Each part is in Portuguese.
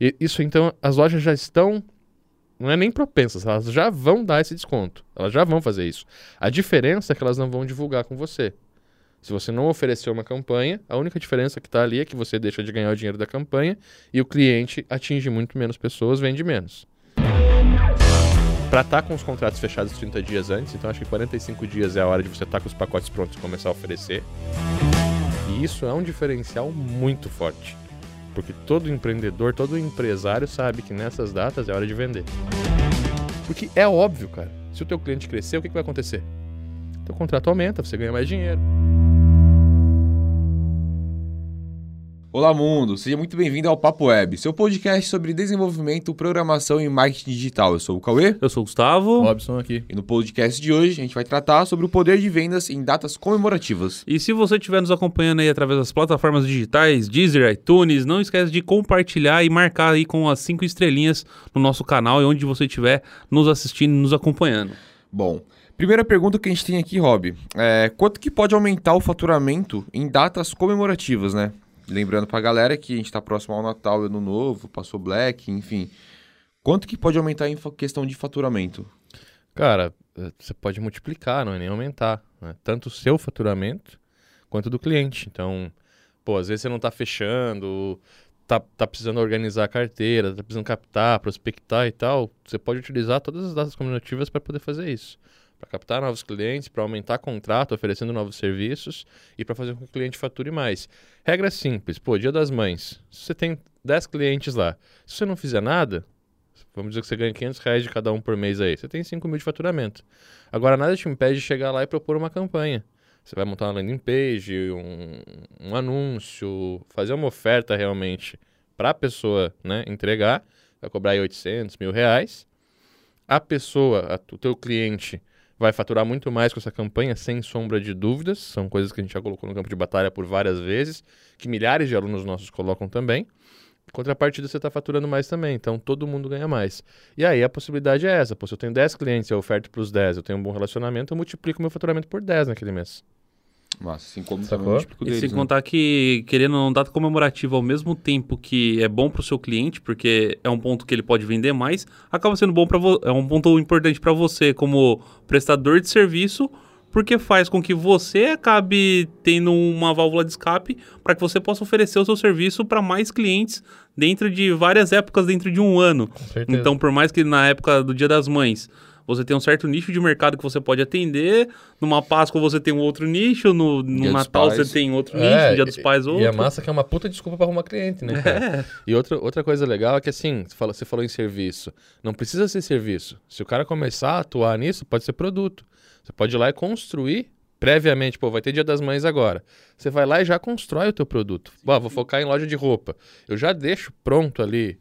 E isso então, as lojas já estão não é nem propensas, elas já vão dar esse desconto. Elas já vão fazer isso. A diferença é que elas não vão divulgar com você. Se você não oferecer uma campanha, a única diferença que está ali é que você deixa de ganhar o dinheiro da campanha e o cliente atinge muito menos pessoas, vende menos. Para estar tá com os contratos fechados 30 dias antes, então acho que 45 dias é a hora de você estar tá com os pacotes prontos e começar a oferecer. E isso é um diferencial muito forte. Porque todo empreendedor, todo empresário sabe que nessas datas é hora de vender. Porque é óbvio, cara. Se o teu cliente crescer, o que, que vai acontecer? Teu contrato aumenta, você ganha mais dinheiro. Olá, mundo! Seja muito bem-vindo ao Papo Web, seu podcast sobre desenvolvimento, programação e marketing digital. Eu sou o Cauê. Eu sou o Gustavo. Robson aqui. E no podcast de hoje a gente vai tratar sobre o poder de vendas em datas comemorativas. E se você estiver nos acompanhando aí através das plataformas digitais, Deezer, iTunes, não esquece de compartilhar e marcar aí com as cinco estrelinhas no nosso canal e onde você estiver nos assistindo e nos acompanhando. Bom, Primeira pergunta que a gente tem aqui, Rob, é quanto que pode aumentar o faturamento em datas comemorativas, né? Lembrando pra galera que a gente tá próximo ao Natal Ano Novo, passou Black, enfim. Quanto que pode aumentar em questão de faturamento? Cara, eh, você pode multiplicar, não é nem aumentar. Né? Tanto o seu faturamento quanto do cliente. Então, pô, às vezes você não tá fechando, tá, tá precisando organizar a carteira, tá precisando captar, prospectar e tal. Você pode utilizar todas as datas combinativas para poder fazer isso para captar novos clientes, para aumentar contrato, oferecendo novos serviços e para fazer com que o cliente fature mais. Regra simples, pô, dia das mães, se você tem 10 clientes lá, se você não fizer nada, vamos dizer que você ganha 500 reais de cada um por mês aí, você tem 5 mil de faturamento. Agora, nada te impede de chegar lá e propor uma campanha. Você vai montar uma landing page, um, um anúncio, fazer uma oferta realmente para a pessoa né, entregar, vai cobrar aí 800 mil reais. A pessoa, a, o teu cliente, vai faturar muito mais com essa campanha, sem sombra de dúvidas. São coisas que a gente já colocou no campo de batalha por várias vezes, que milhares de alunos nossos colocam também. Contrapartida, você está faturando mais também, então todo mundo ganha mais. E aí a possibilidade é essa: pô, se eu tenho 10 clientes e eu oferto para os 10, eu tenho um bom relacionamento, eu multiplico meu faturamento por 10 naquele mês. Mas assim como Sacou? E sem né? contar que, querendo um data comemorativo ao mesmo tempo que é bom para o seu cliente, porque é um ponto que ele pode vender mais, acaba sendo bom para é um ponto importante para você como prestador de serviço, porque faz com que você acabe tendo uma válvula de escape para que você possa oferecer o seu serviço para mais clientes dentro de várias épocas dentro de um ano. Então, por mais que na época do Dia das Mães você tem um certo nicho de mercado que você pode atender. Numa Páscoa você tem um outro nicho, no, no Natal você tem outro nicho, é, no Dia dos Pais outro. E a massa que é uma puta desculpa para arrumar cliente, né? É. E outra, outra coisa legal é que assim, você, fala, você falou em serviço. Não precisa ser serviço. Se o cara começar a atuar nisso, pode ser produto. Você pode ir lá e construir previamente, pô, vai ter Dia das Mães agora. Você vai lá e já constrói o teu produto. Pô, vou focar em loja de roupa. Eu já deixo pronto ali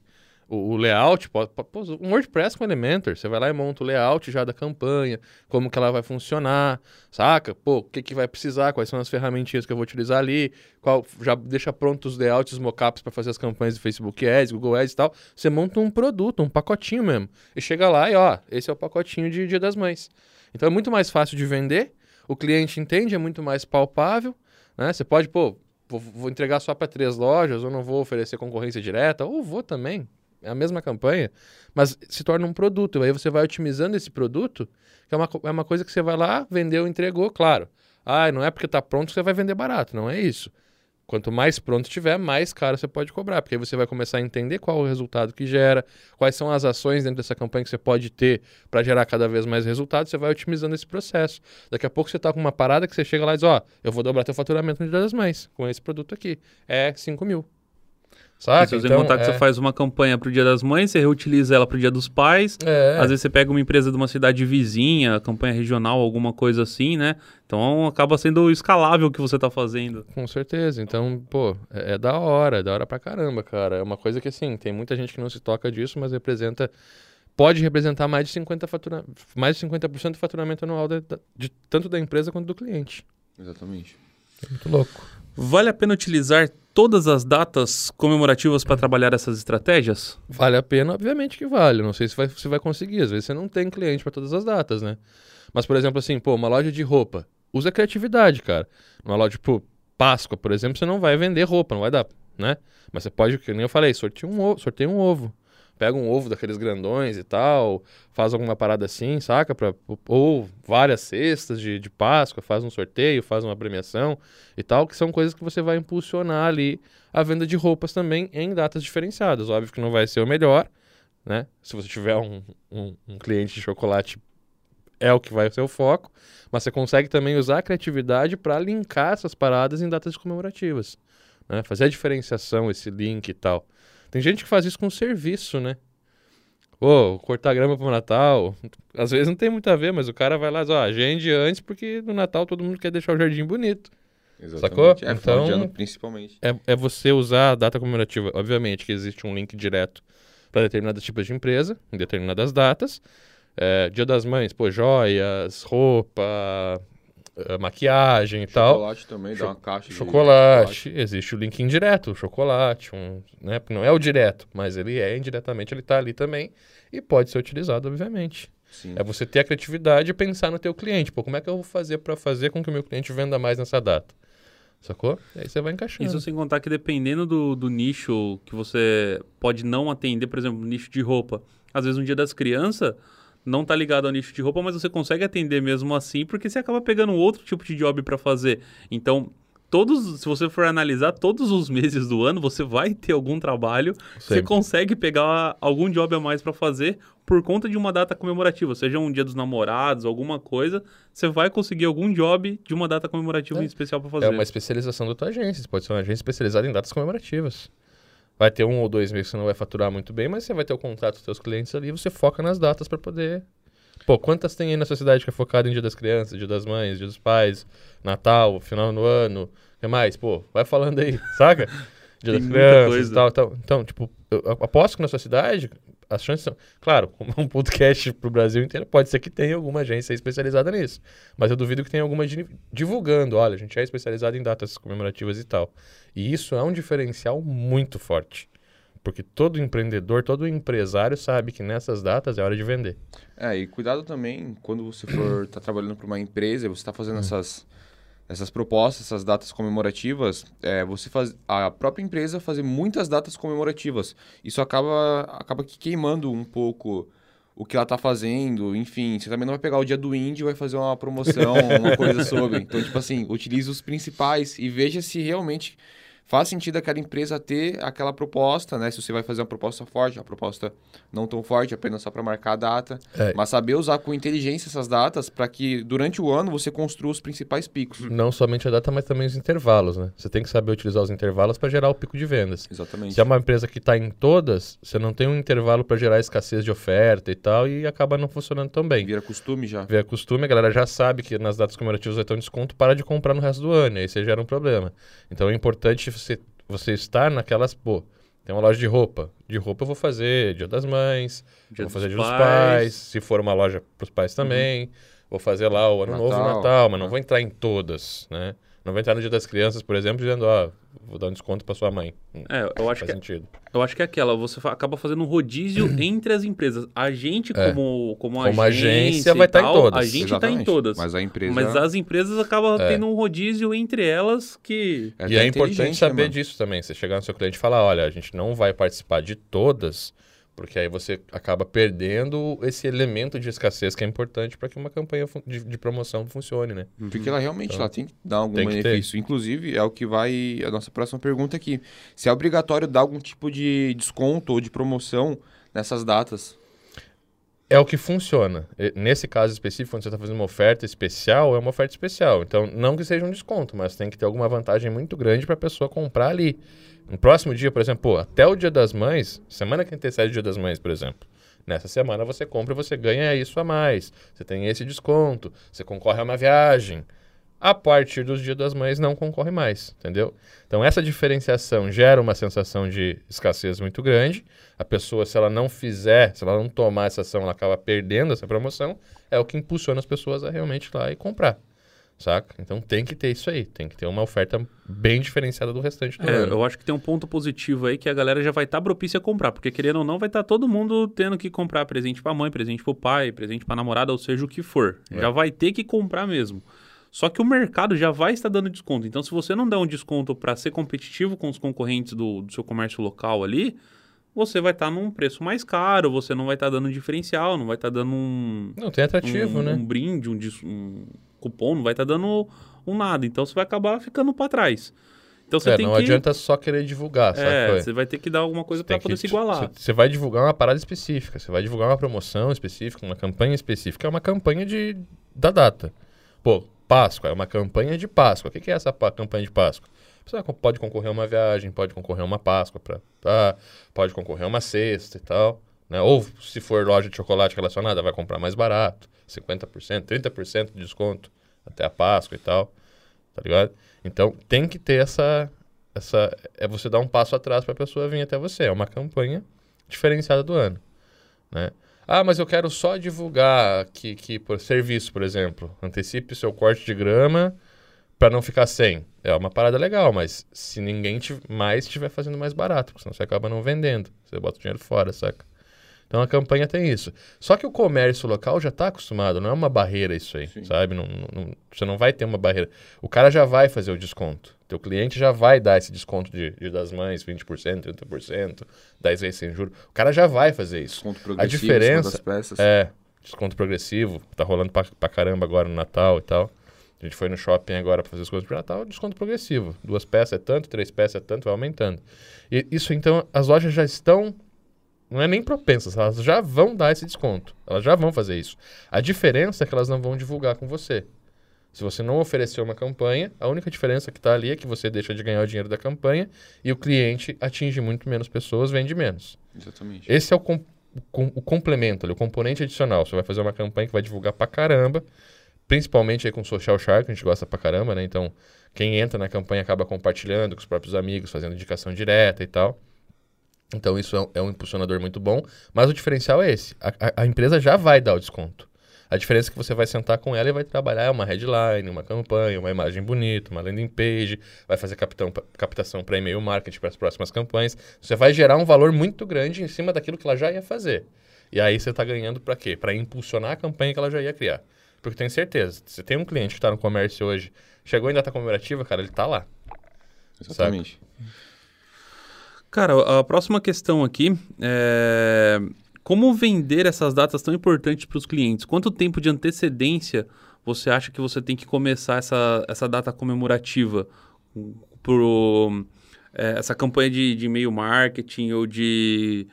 o, o layout, pô, pô, um WordPress com Elementor, você vai lá e monta o layout já da campanha, como que ela vai funcionar, saca? Pô, o que que vai precisar, quais são as ferramentinhas que eu vou utilizar ali, qual, já deixa prontos os layouts, os mockups para fazer as campanhas de Facebook Ads, Google Ads e tal. Você monta um produto, um pacotinho mesmo. E chega lá e ó, esse é o pacotinho de Dia das Mães. Então é muito mais fácil de vender, o cliente entende, é muito mais palpável, né? Você pode, pô, vou entregar só para três lojas, ou não vou oferecer concorrência direta, ou vou também, é a mesma campanha, mas se torna um produto. Aí você vai otimizando esse produto, que é uma, é uma coisa que você vai lá, vendeu, entregou, claro. Ah, não é porque está pronto que você vai vender barato, não é isso. Quanto mais pronto tiver, mais caro você pode cobrar, porque aí você vai começar a entender qual o resultado que gera, quais são as ações dentro dessa campanha que você pode ter para gerar cada vez mais resultados, você vai otimizando esse processo. Daqui a pouco você está com uma parada que você chega lá e diz, ó, oh, eu vou dobrar teu faturamento no Dia das Mães com esse produto aqui. É 5 mil. Saca? Se você então, contar que é... você faz uma campanha pro Dia das Mães, você reutiliza ela pro Dia dos Pais. É. Às vezes você pega uma empresa de uma cidade vizinha, campanha regional, alguma coisa assim, né? Então acaba sendo escalável o que você tá fazendo. Com certeza. Então, pô, é, é da hora, é da hora pra caramba, cara. É uma coisa que, assim, tem muita gente que não se toca disso, mas representa pode representar mais de 50%, fatura... mais de 50 do faturamento anual de, de, tanto da empresa quanto do cliente. Exatamente. É muito louco. Vale a pena utilizar todas as datas comemorativas para trabalhar essas estratégias? Vale a pena, obviamente que vale. Não sei se vai, se vai conseguir. Às vezes você não tem cliente para todas as datas, né? Mas, por exemplo, assim, pô, uma loja de roupa. Usa criatividade, cara. Uma loja, tipo, Páscoa, por exemplo, você não vai vender roupa, não vai dar. né? Mas você pode, que nem eu falei, sorteia um ovo, sorteia um ovo. Pega um ovo daqueles grandões e tal, faz alguma parada assim, saca? Pra, ou várias cestas de, de Páscoa, faz um sorteio, faz uma premiação e tal, que são coisas que você vai impulsionar ali a venda de roupas também em datas diferenciadas. Óbvio que não vai ser o melhor, né? Se você tiver um, um, um cliente de chocolate, é o que vai ser o foco, mas você consegue também usar a criatividade para linkar essas paradas em datas comemorativas, né? Fazer a diferenciação, esse link e tal. Tem gente que faz isso com serviço, né? Pô, cortar grama pro Natal. Às vezes não tem muito a ver, mas o cara vai lá e diz, ó, agende antes porque no Natal todo mundo quer deixar o jardim bonito. Exatamente. Sacou? É, Então- de ano, principalmente. É, é você usar a data comemorativa. Obviamente que existe um link direto para determinados tipos de empresa, em determinadas datas. É, Dia das Mães, pô, joias, roupa, maquiagem e tal. Chocolate também, dá uma caixa de Chocolate, existe o link indireto, o chocolate, um, né? Não é o direto, mas ele é indiretamente, ele está ali também e pode ser utilizado, obviamente. Sim. É você ter a criatividade e pensar no teu cliente. Pô, como é que eu vou fazer para fazer com que o meu cliente venda mais nessa data? Sacou? E aí você vai encaixando. Isso sem contar que dependendo do, do nicho que você pode não atender, por exemplo, nicho de roupa. Às vezes um dia das crianças não tá ligado ao nicho de roupa, mas você consegue atender mesmo assim, porque você acaba pegando outro tipo de job para fazer. Então, todos, se você for analisar todos os meses do ano, você vai ter algum trabalho, você Sempre. consegue pegar algum job a mais para fazer por conta de uma data comemorativa, seja um dia dos namorados, alguma coisa, você vai conseguir algum job de uma data comemorativa É. em especial para fazer. É uma especialização da tua agência. Você pode ser uma agência especializada em datas comemorativas. Vai ter um ou dois meses que você não vai faturar muito bem, mas você vai ter o contato dos seus clientes ali e você foca nas datas para poder. Pô, quantas tem aí na sua cidade que é focada em Dia das Crianças, Dia das Mães, Dia dos Pais, Natal, final do ano, o que mais? Pô, vai falando aí, saca? Dia Tem das Crianças coisa. e tal, tal. Então, tipo, eu aposto que na sua cidade as chances são. Claro, como um podcast pro Brasil inteiro, pode ser que tenha alguma agência especializada nisso. Mas eu duvido que tenha alguma di- divulgando. Olha, a gente é especializado em datas comemorativas e tal. E isso é um diferencial muito forte. Porque todo empreendedor, todo empresário sabe que nessas datas é hora de vender. É, e cuidado também quando você for estar trabalhando para uma empresa, e você está Hum. fazendo essas, essas propostas, essas datas comemorativas, é, você faz a própria empresa fazer muitas datas comemorativas. Isso acaba acaba que queimando um pouco o que ela está fazendo, enfim, você também não vai pegar o dia do índio e vai fazer uma promoção, uma coisa sobre. Então, tipo assim, utilize os principais e veja se realmente faz sentido aquela empresa ter aquela proposta, né? Se você vai fazer uma proposta forte, uma proposta não tão forte, apenas só para marcar a data, É. mas saber usar com inteligência essas datas para que durante o ano você construa os principais picos. Não somente a data, mas também os intervalos, né? Você tem que saber utilizar os intervalos para gerar o pico de vendas. Exatamente. Se é uma empresa que está em todas, você não tem um intervalo para gerar escassez de oferta e tal, e acaba não funcionando tão bem. Vira costume já. Vê costume, a galera já sabe que nas datas comemorativas vai ter um desconto, para de comprar no resto do ano, e aí você gera um problema. Então é importante você, você estar naquelas, pô, tem uma loja de roupa. De roupa eu vou fazer Dia das Mães, Dia vou fazer dos Dia dos Pais. Se for uma loja para os pais também, vou fazer lá o Ano Novo Natal, Natal, mas não né? vou entrar em todas, né? Não vou entrar no Dia das Crianças, por exemplo, dizendo, ó, vou dar um desconto para sua mãe. Não É, eu acho faz que sentido. Eu acho que é aquela, você acaba fazendo um rodízio entre as empresas. A gente, É. como, como, Como agência, agência, vai tá em todas. A gente tá em todas. Mas a empresa Mas as empresas acabam É. tendo um rodízio entre elas que. é e até é importante inteligente, saber né, mano? disso também. Você chegar no seu cliente e falar, olha, a gente não vai participar de todas, porque aí você acaba perdendo esse elemento de escassez que é importante para que uma campanha de, de promoção funcione, né? Porque ela realmente ela tem que dar algum ter. benefício. Inclusive, é o que vai a nossa próxima pergunta aqui. Se é obrigatório dar algum tipo de desconto ou de promoção nessas datas. É o que funciona. Nesse caso específico, quando você está fazendo uma oferta especial, é uma oferta especial. Então, não que seja um desconto, mas tem que ter alguma vantagem muito grande para a pessoa comprar ali. No próximo dia, por exemplo, pô, até o Dia das Mães, semana que antecede o Dia das Mães, por exemplo. Nessa semana você compra e você ganha isso a mais. Você tem esse desconto, você concorre a uma viagem. A partir dos Dia das Mães não concorre mais, entendeu? Então essa diferenciação gera uma sensação de escassez muito grande. A pessoa, se ela não fizer, se ela não tomar essa ação, ela acaba perdendo essa promoção. É o que impulsiona as pessoas a realmente ir lá e comprar, saca? Então tem que ter isso aí, tem que ter uma oferta bem diferenciada do restante do É, ano. eu acho que tem um ponto positivo aí que a galera já vai estar propícia a comprar. Porque querendo ou não, vai estar todo mundo tendo que comprar presente pra mãe, presente pro pai, presente pra namorada, ou seja o que for. É. Já vai ter que comprar mesmo. Só que o mercado já vai estar dando desconto. Então, se você não der um desconto para ser competitivo com os concorrentes do, do, seu comércio local ali, você vai estar num preço mais caro, você não vai estar dando um diferencial, não vai estar dando um. Não tem atrativo, um, né? Um brinde, um, um cupom, não vai estar dando um nada. Então, você vai acabar ficando para trás. Então você é, tem não que... adianta só querer divulgar? É, você vai ter que dar alguma coisa para poder que, se igualar. Você vai divulgar uma parada específica, você vai divulgar uma promoção específica, uma campanha específica, é uma campanha de, da data. Pô, Páscoa, é uma campanha de Páscoa. O que é essa campanha de Páscoa? Você pode concorrer a uma viagem, pode concorrer a uma Páscoa, pra, tá? pode concorrer a uma cesta e tal. Né? Ou se for loja de chocolate relacionada, vai comprar mais barato, 50%, 30% de desconto até a Páscoa e tal. Tá ligado? Então tem que ter essa. essa é você dar um passo atrás para a pessoa vir até você. É uma campanha diferenciada do ano. Né? Ah, mas eu quero só divulgar que, que por serviço, por exemplo, antecipe seu corte de grama para não ficar sem. É uma parada legal, mas se ninguém mais estiver fazendo mais barato, senão você acaba não vendendo. Você bota o dinheiro fora, saca? Então a campanha tem isso. Só que o comércio local já está acostumado, não é uma barreira isso aí, Sim. sabe? Não, não, você não vai ter uma barreira. O cara já vai fazer o desconto. Teu cliente já vai dar esse desconto de, de das mães, 20%, 30%, 10 vezes sem juros. O cara já vai fazer isso. Desconto progressivo, a diferença peças. É, desconto progressivo, tá rolando pra, pra caramba agora no Natal e tal. A gente foi no shopping agora para fazer as coisas para Natal, desconto progressivo. Duas peças é tanto, três peças é tanto, vai aumentando. E isso então, as lojas já estão não é nem propensas, elas já vão dar esse desconto. Elas já vão fazer isso. A diferença é que elas não vão divulgar com você. Se você não oferecer uma campanha, a única diferença que está ali é que você deixa de ganhar o dinheiro da campanha e o cliente atinge muito menos pessoas, vende menos. Exatamente. Esse é o, com, com, o complemento, ali, o componente adicional. Você vai fazer uma campanha que vai divulgar pra caramba, principalmente aí com Social Shark, a gente gosta pra caramba, né? Então, quem entra na campanha acaba compartilhando com os próprios amigos, fazendo indicação direta e tal. Então isso é, é um impulsionador muito bom, mas o diferencial é esse. A, a, a, empresa já vai dar o desconto. A diferença é que você vai sentar com ela e vai trabalhar uma headline, uma campanha, uma imagem bonita, uma landing page, vai fazer captação para e-mail marketing para as próximas campanhas. Você vai gerar um valor muito grande em cima daquilo que ela já ia fazer. E aí você está ganhando para quê? Para impulsionar a campanha que ela já ia criar. Porque tenho certeza, se tem um cliente que está no comércio hoje, chegou em data comemorativa, cara, ele está lá. Exatamente. Saca? Cara, a próxima questão aqui é como vender essas datas tão importantes para os clientes? Quanto tempo de antecedência você acha que você tem que começar essa, essa data comemorativa? Pro, é, essa campanha de, de e-mail marketing ou de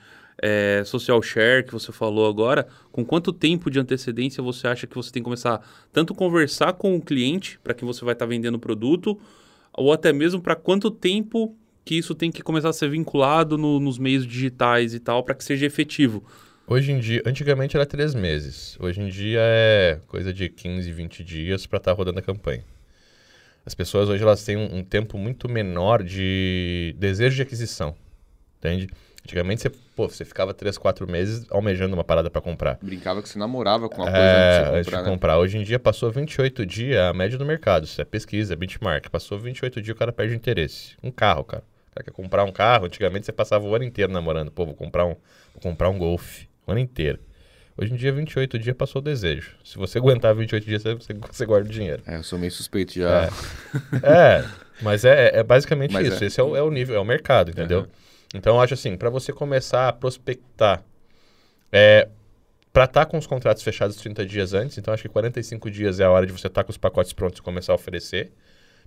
é, social share que você falou agora, com quanto tempo de antecedência você acha que você tem que começar tanto conversar com o cliente para que você vai estar tá vendendo o produto, ou até mesmo para quanto tempo que isso tem que começar a ser vinculado no, nos meios digitais e tal para que seja efetivo. Hoje em dia, antigamente era três meses. Hoje em dia é coisa de 15, 20 dias para estar tá rodando a campanha. As pessoas hoje elas têm um, um, tempo muito menor de desejo de aquisição, entende? Antigamente você, pô, você ficava 3, 4 meses almejando uma parada para comprar. Brincava que você namorava com a coisa é, antes de, comprar, de né? comprar. Hoje em dia passou 28 dias a média do mercado. Isso é pesquisa, é benchmark. Passou 28 dias o cara perde interesse. Um carro, cara. Cara quer comprar um carro. Antigamente você passava o ano inteiro namorando. Pô, vou comprar um, vou comprar um Golf. O ano inteiro. Hoje em dia, 28 dias passou o desejo. Se você aguentar 28 dias, você, você guarda o dinheiro. É, eu sou meio suspeito já. É, é mas é, é basicamente mas isso. É. Esse é o, é o, nível, é o mercado, entendeu? Uhum. Então, eu acho assim, para você começar a prospectar, é, para estar tá com os contratos fechados 30 dias antes, então acho que 45 dias é a hora de você estar tá com os pacotes prontos e começar a oferecer,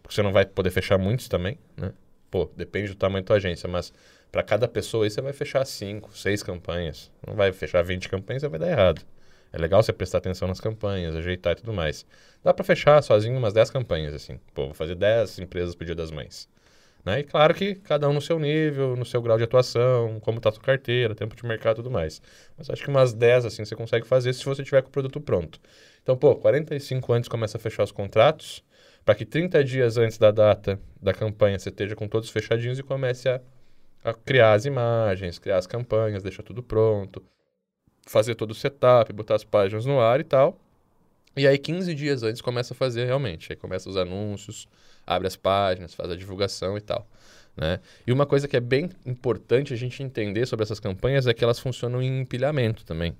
porque você não vai poder fechar muitos também, né? Pô, depende do tamanho da tua agência, mas para cada pessoa aí você vai fechar 5, 6 campanhas. Não vai fechar 20 campanhas, vai dar errado. É legal você prestar atenção nas campanhas, ajeitar e tudo mais. Dá para fechar sozinho umas 10 campanhas, assim. Pô, vou fazer 10 empresas pro Dia das Mães. Né? E claro que cada um no seu nível, no seu grau de atuação, como está a sua carteira, tempo de mercado e tudo mais. Mas acho que umas 10 assim você consegue fazer se você tiver com o produto pronto. Então, pô, 45 antes começa a fechar os contratos, para que 30 dias antes da data da campanha você esteja com todos fechadinhos e comece a, a criar as imagens, criar as campanhas, deixar tudo pronto, fazer todo o setup, botar as páginas no ar e tal. E aí 15 dias antes começa a fazer realmente, aí começa os anúncios, abre as páginas, faz a divulgação e tal. Né? E uma coisa que é bem importante a gente entender sobre essas campanhas é que elas funcionam em empilhamento também.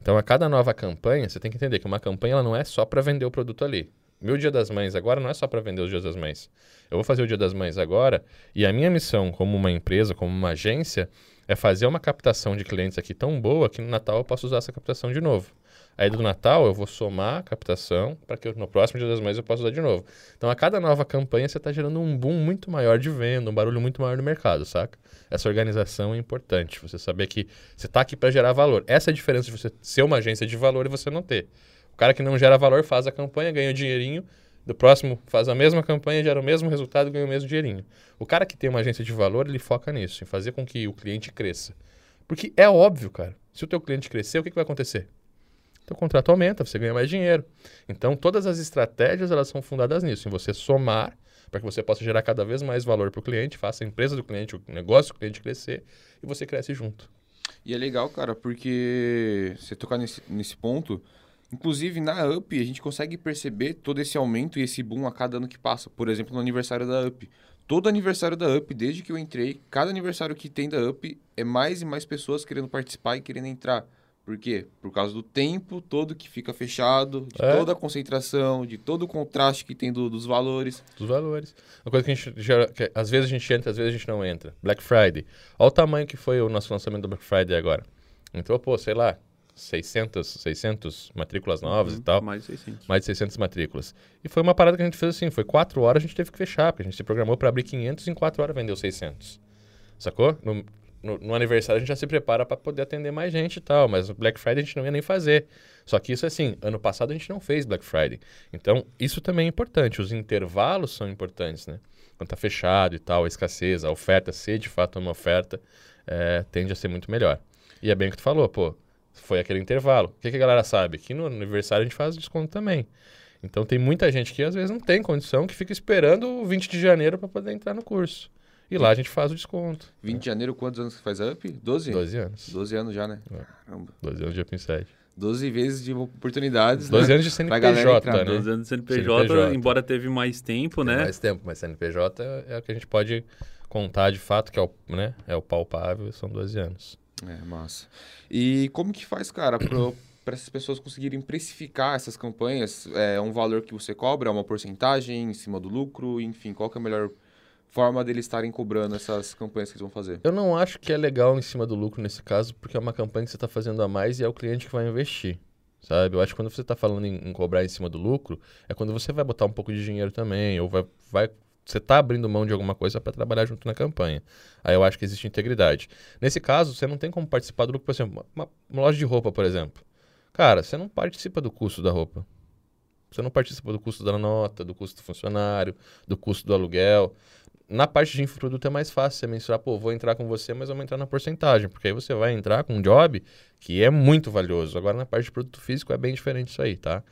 Então, a cada nova campanha, você tem que entender que uma campanha ela não é só para vender o produto ali. Meu Dia das Mães agora não é só para vender os Dias das Mães. Eu vou fazer o Dia das Mães agora e a minha missão como uma empresa, como uma agência, é fazer uma captação de clientes aqui tão boa que no Natal eu posso usar essa captação de novo. Aí do Natal eu vou somar a captação para que no próximo Dia das Mães eu possa usar de novo. Então a cada nova campanha você está gerando um boom muito maior de venda, um barulho muito maior no mercado, saca? Essa organização é importante. Você saber que você está aqui para gerar valor. Essa é a diferença de você ser uma agência de valor e você não ter. O cara que não gera valor faz a campanha, ganha o dinheirinho, do próximo faz a mesma campanha, gera o mesmo resultado, ganha o mesmo dinheirinho. O cara que tem uma agência de valor, ele foca nisso, em fazer com que o cliente cresça. Porque é óbvio, cara. Se o teu cliente crescer, o que, que vai acontecer? Teu contrato aumenta, você ganha mais dinheiro. Então, todas as estratégias elas são fundadas nisso, em você somar para que você possa gerar cada vez mais valor para o cliente, faça a empresa do cliente, o negócio do cliente crescer e você cresce junto. E é legal, cara, porque você tocar nesse, nesse ponto, inclusive na UP a gente consegue perceber todo esse aumento e esse boom a cada ano que passa. Por exemplo, no aniversário da UP. Todo aniversário da UP, desde que eu entrei, cada aniversário que tem da UP é mais e mais pessoas querendo participar e querendo entrar. Por quê? Por causa do tempo todo que fica fechado, de É. toda a concentração, de todo o contraste que tem do- dos valores. Dos valores. Uma coisa que a gente gera, que às vezes a gente entra, às vezes a gente não entra. Black Friday. Olha o tamanho que foi o nosso lançamento do Black Friday agora. Entrou, pô, sei lá, 600, 600 matrículas novas e tal. Mais 600. mais de 600 matrículas. E foi uma parada que a gente fez assim, foi quatro horas a gente teve que fechar, porque a gente se programou para abrir 500 e em quatro horas vendeu 600. Sacou? No, no, no aniversário a gente já se prepara para poder atender mais gente e tal, mas o Black Friday a gente não ia nem fazer. Só que isso assim, ano passado a gente não fez Black Friday. Então, isso também é importante, os intervalos são importantes, né? Quando tá fechado e tal, a escassez, a oferta, ser de fato uma oferta, eh, tende a ser muito melhor. E é bem o que tu falou, pô, foi aquele intervalo. O que, que a galera sabe? Que no aniversário a gente faz desconto também. Então tem muita gente que às vezes não tem condição, que fica esperando o 20 de janeiro para poder entrar no curso. E lá a gente faz o desconto. 20 de janeiro, quantos anos que faz a UP? 12? 12 anos. 12 anos já, né? É. Caramba. 12 anos de Open Site. 12 vezes de oportunidades. 12 né? anos de CNPJ, né? 12 anos de CNPJ, CNPJ. embora teve mais tempo, Tem né? mais tempo, mas CNPJ é, é o que a gente pode contar de fato, que é o, né, é o palpável, são 12 anos. É, massa. E como que faz, cara, para essas pessoas conseguirem precificar essas campanhas? É um valor que você cobra, é uma porcentagem em cima do lucro? Enfim, qual que é a melhor forma deles estarem cobrando essas campanhas que eles vão fazer? Eu não acho que é legal em cima do lucro nesse caso, porque é uma campanha que você está fazendo a mais e é o cliente que vai investir. Sabe? Eu acho que quando você está falando em, em cobrar em cima do lucro, é quando você vai botar um pouco de dinheiro também, ou vai, vai você está abrindo mão de alguma coisa para trabalhar junto na campanha. Aí eu acho que existe integridade. Nesse caso, você não tem como participar do lucro, por exemplo, uma, uma loja de roupa, por exemplo. Cara, você não participa do custo da roupa. Você não participa do custo da nota, do custo do funcionário, do custo do aluguel. Na parte de infoproduto é mais fácil você mensurar, pô, vou entrar com você, mas vou entrar na porcentagem, porque aí você vai entrar com um job que é muito valioso. Agora, na parte de produto físico é bem diferente isso aí, tá?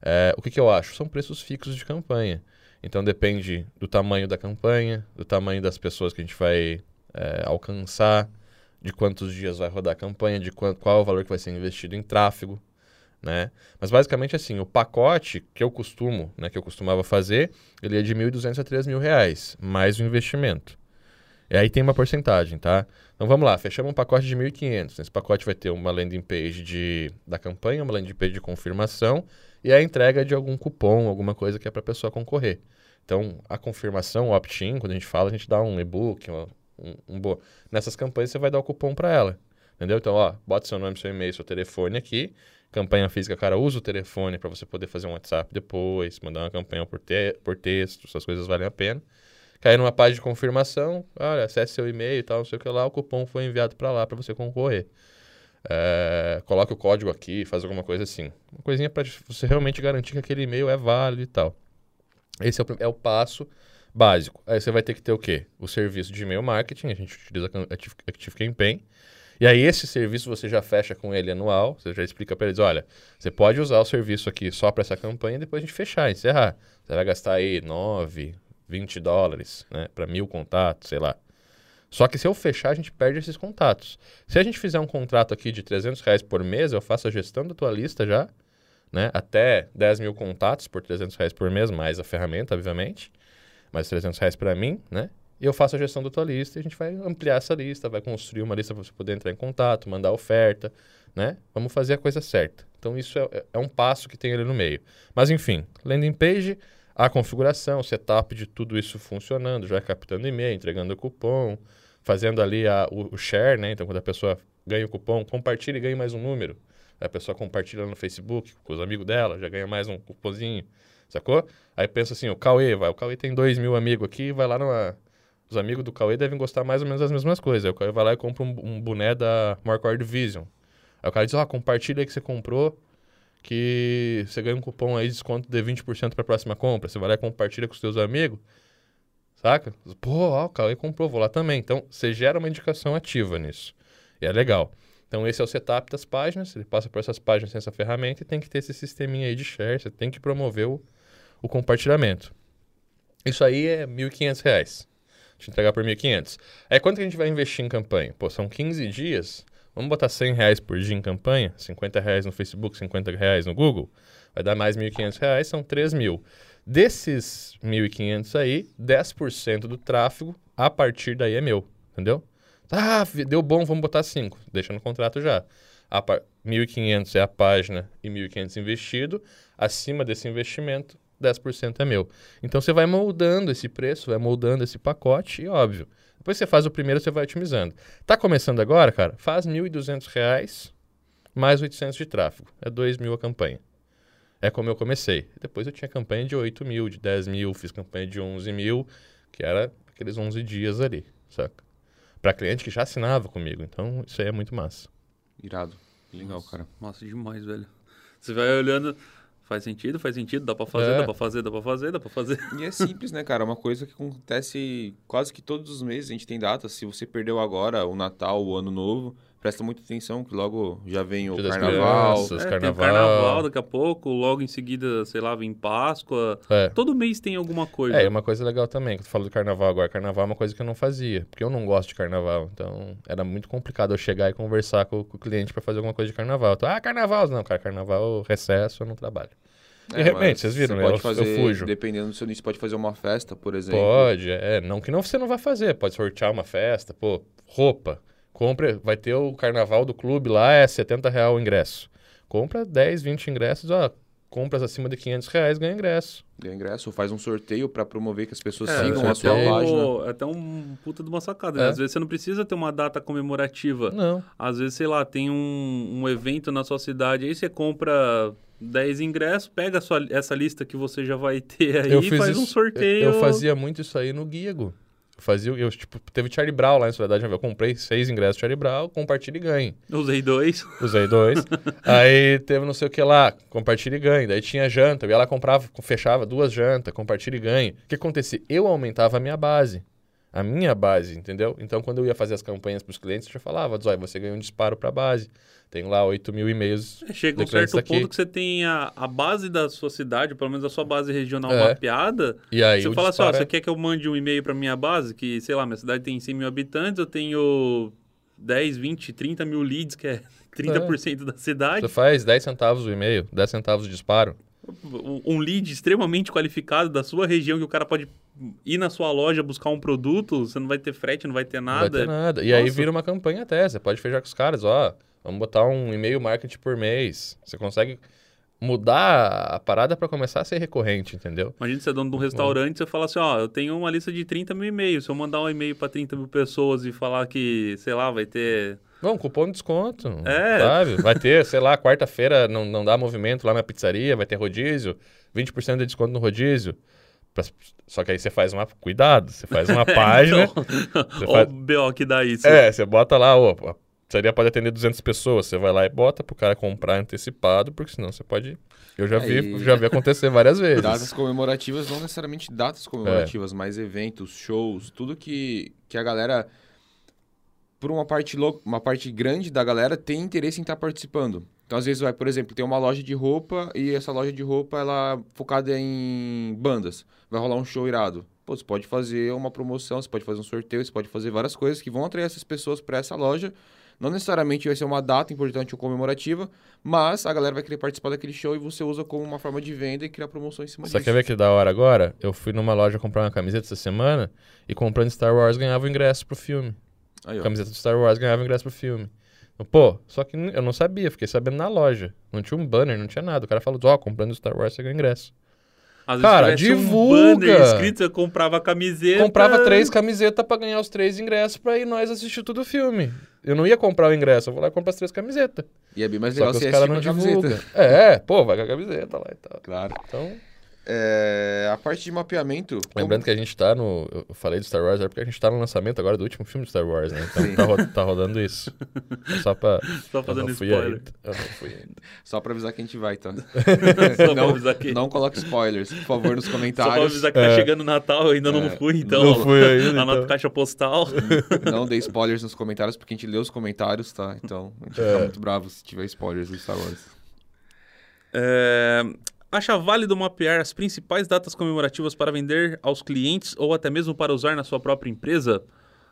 É, o que, que eu acho? São preços fixos de campanha. Então depende do tamanho da campanha, do tamanho das pessoas que a gente vai é, alcançar, de quantos dias vai rodar a campanha, de qual, qual é o valor que vai ser investido em tráfego, né? Mas basicamente assim, o pacote que eu costumo, né, que eu costumava fazer, ele é de 1.200 a 3 mil reais, mais o investimento. E aí tem uma porcentagem, tá? Então vamos lá, fechamos um pacote de 1.500. Nesse pacote vai ter uma landing page de, da campanha, uma landing page de confirmação e a entrega de algum cupom, alguma coisa que é para a pessoa concorrer. Então, a confirmação, o opt-in, quando a gente fala, a gente dá um e-book, um, um. Nessas campanhas você vai dar o cupom para ela. Entendeu? Então, ó, bota seu nome, seu e-mail, seu telefone aqui. Campanha física, cara, usa o telefone para você poder fazer um WhatsApp depois, mandar uma campanha por, te por texto, essas coisas valem a pena. Cai numa página de confirmação, olha, acesse seu e-mail e tal, não sei o que lá, o cupom foi enviado para lá para você concorrer. É, coloque o código aqui, faz alguma coisa assim. Uma coisinha para você realmente garantir que aquele e-mail é válido e tal. Esse é o, é o passo básico. Aí você vai ter que ter o quê? O serviço de e-mail marketing, a gente utiliza Active, Active. E aí esse serviço você já fecha com ele anual, você já explica para eles, olha, você pode usar o serviço aqui só para essa campanha e depois a gente fechar, encerrar. Você vai gastar aí 9, 20 dólares, né, para mil contatos, sei lá. Só que se eu fechar, a gente perde esses contatos. Se a gente fizer um contrato aqui de 300 reais por mês, eu faço a gestão da tua lista já, né? Até 10 mil contatos por 300 reais por mês, mais a ferramenta, obviamente. Mais 300 reais para mim, né? E eu faço a gestão da tua lista e a gente vai ampliar essa lista, vai construir uma lista para você poder entrar em contato, mandar oferta, né? Vamos fazer a coisa certa. Então isso é, é um passo que tem ali no meio. Mas enfim, landing page, a configuração, setup de tudo isso funcionando, já captando e-mail, entregando cupom, fazendo ali a, o, o share, né? Então quando a pessoa ganha o cupom, compartilha e ganha mais um número. A pessoa compartilha no Facebook com os amigos dela, já ganha mais um cupomzinho, sacou? Aí pensa assim, o Cauê, vai, o Cauê tem dois mil amigos aqui, vai lá numa... Os amigos do Cauê devem gostar mais ou menos das mesmas coisas. Aí o Cauê vai lá e compra um, um boné da Marcord Vision. Aí o cara diz, ó, compartilha aí que você comprou, que você ganha um cupom aí de desconto de 20% para a próxima compra. Você vai lá e compartilha com os seus amigos, saca? Pô, ó, o Cauê comprou, vou lá também. Então, você gera uma indicação ativa nisso. E é legal. Então, esse é o setup das páginas. Ele passa por essas páginas sem essa ferramenta e tem que ter esse sisteminha aí de share. Você tem que promover o, o compartilhamento. Isso aí é R$ 1.500. Te entregar por R$ 1.500. Aí, quanto que a gente vai investir em campanha? Pô, são 15 dias. Vamos botar 100 reais por dia em campanha? 50 reais no Facebook, 50 reais no Google? Vai dar mais 1.500 reais, são 3 mil. Desses 1.500 aí, 10% do tráfego, a partir daí é meu, entendeu? Ah, deu bom, vamos botar 5. Deixa no contrato já. 1.500 é a página e 1.500 investido. Acima desse investimento, 10% é meu. Então você vai moldando esse preço, vai moldando esse pacote e, óbvio, depois você faz o primeiro, você vai otimizando. Tá começando agora, cara? Faz R$ 1.200 mais 800 de tráfego. É 2 mil a campanha. É como eu comecei. Depois eu tinha campanha de 8 mil, de 10 mil, fiz campanha de 11 mil, que era aqueles 11 dias ali, saca? para cliente que já assinava comigo. Então, isso aí é muito massa. Irado. Legal, Nossa, cara. Massa demais, velho. Você vai olhando, faz sentido, faz sentido, dá para fazer, é. dá para fazer, dá para fazer, dá para fazer. E é simples, né, cara? É uma coisa que acontece quase que todos os meses. A gente tem data. Se você perdeu agora o Natal, o Ano Novo, presta muita atenção que logo já vem o carnaval. Crianças, é, carnaval. Tem carnaval daqui a pouco, logo em seguida, sei lá, vem Páscoa. É. Todo mês tem alguma coisa. É, uma coisa legal também, que tu falou do carnaval agora. Carnaval é uma coisa que eu não fazia, porque eu não gosto de carnaval. Então, era muito complicado eu chegar e conversar com, com o cliente para fazer alguma coisa de carnaval. Então, ah, carnaval. Não, cara, carnaval, recesso, eu não trabalho. É, e realmente, vocês viram, né? Pode eu, fazer, eu fujo. Dependendo do seu nicho, pode fazer uma festa, por exemplo. Pode, é. Não que não você não vai fazer. Pode sortear uma festa, pô, roupa. Compre, vai ter o carnaval do clube lá, é 70 real o ingresso. Compra 10, 20 ingressos, ó, compras acima de 500 reais, ganha ingresso. Ganha ingresso, faz um sorteio para promover que as pessoas é, sigam a sua página. É até um puta de uma sacada, né? é. né? Às vezes você não precisa ter uma data comemorativa. Não. Às vezes, sei lá, tem um, um evento na sua cidade, aí você compra 10 ingressos, pega sua, essa lista que você já vai ter aí e faz isso, um sorteio. Eu, eu fazia muito isso aí no Guigo fazia, eu, tipo, teve Charlie Brown lá em Soledade, eu comprei seis ingressos de Charlie Brown, compartilhe e ganhe. Usei dois. Usei dois. aí teve não sei o que lá, compartilhe e ganhe. Daí tinha janta, eu ia lá, comprava, fechava duas jantas, compartilhe e ganhe. O que acontecia? Eu aumentava a minha base. A minha base, entendeu? Então, quando eu ia fazer as campanhas para os clientes, eu já falava, Zói, você ganha um disparo para a base. Tem lá 8 mil e-mails. É, chega um certo ponto que você tem a, a base da sua cidade, pelo menos a sua base regional é. mapeada. E aí você fala assim: ó, você quer que eu mande um e-mail para minha base? Que, sei lá, minha cidade tem 100 mil habitantes, eu tenho 10, 20, 30 mil leads, que é 30% é. da cidade. Você faz 10 centavos o e-mail, 10 centavos o disparo. Um lead extremamente qualificado da sua região que o cara pode ir na sua loja buscar um produto, você não vai ter frete, não vai ter nada. Não vai ter nada. E Nossa. aí vira uma campanha até. Você pode fechar com os caras, ó. Vamos botar um e-mail marketing por mês. Você consegue mudar a parada para começar a ser recorrente, entendeu? Imagina você é dono de um restaurante, você fala assim, ó, eu tenho uma lista de 30 mil e-mails. Se eu mandar um e-mail para 30 mil pessoas e falar que, sei lá, vai ter... Bom, cupom de desconto, é. sabe? Vai ter, sei lá, quarta-feira não, não dá movimento lá na pizzaria, vai ter rodízio, 20% de desconto no rodízio. Pra... Só que aí você faz uma. Cuidado, você faz uma página. então, você faz... o BO que dá isso. É, você bota lá, ó, pizzaria pode atender 200 pessoas. Você vai lá e bota pro cara comprar antecipado, porque senão você pode. Eu já vi, já vi acontecer várias vezes. Datas comemorativas, não necessariamente datas comemorativas, é. mas eventos, shows, tudo que, que a galera, por uma parte, uma parte grande da galera, tem interesse em estar tá participando. Então, às vezes, vai, por exemplo, tem uma loja de roupa e essa loja de roupa ela é focada em bandas. Vai rolar um show irado. Pô, você pode fazer uma promoção, você pode fazer um sorteio, você pode fazer várias coisas que vão atrair essas pessoas para essa loja não necessariamente vai ser uma data importante ou comemorativa, mas a galera vai querer participar daquele show e você usa como uma forma de venda e criar promoção em cima Só disso. quer ver que da hora agora? Eu fui numa loja comprar uma camiseta essa semana e comprando Star Wars ganhava o ingresso pro filme. Aí, camiseta do Star Wars ganhava o ingresso pro filme. Pô, só que eu não sabia, fiquei sabendo na loja. Não tinha um banner, não tinha nada. O cara falou, ó, comprando Star Wars você ganha ingresso. Às Cara, divulga! Um banner escrito, você comprava a camiseta. Comprava três camisetas pra ganhar os três ingressos pra ir nós assistir todo o filme. Eu não ia comprar o ingresso, eu vou lá e compro as três camisetas. E é bem mais Só legal que se os é caras não divulgam. É, pô, vai com a camiseta lá e tal. Claro. Então, É, a parte de mapeamento. como- lembrando que a gente tá no. Eu falei do Star Wars, é porque a gente tá no lançamento agora do último filme do Star Wars, né? Então tá, ro- tá rodando isso. É Só pra. Só eu fazendo não fui spoiler. ainda. Eu não fui ainda. Só pra avisar que a gente vai, tá? Só pra não, avisar que- não coloque spoilers, por favor, nos Só pra comentários. avisar que tá É. chegando o Natal, eu ainda não É. fui, então. Não fui ainda, Anota então. caixa postal. Não dê spoilers nos comentários, porque a gente lê os comentários, tá? Então, a gente É. fica muito bravo se tiver spoilers do Star Wars. É, Acha válido mapear as principais datas comemorativas para vender aos clientes ou até mesmo para usar na sua própria empresa?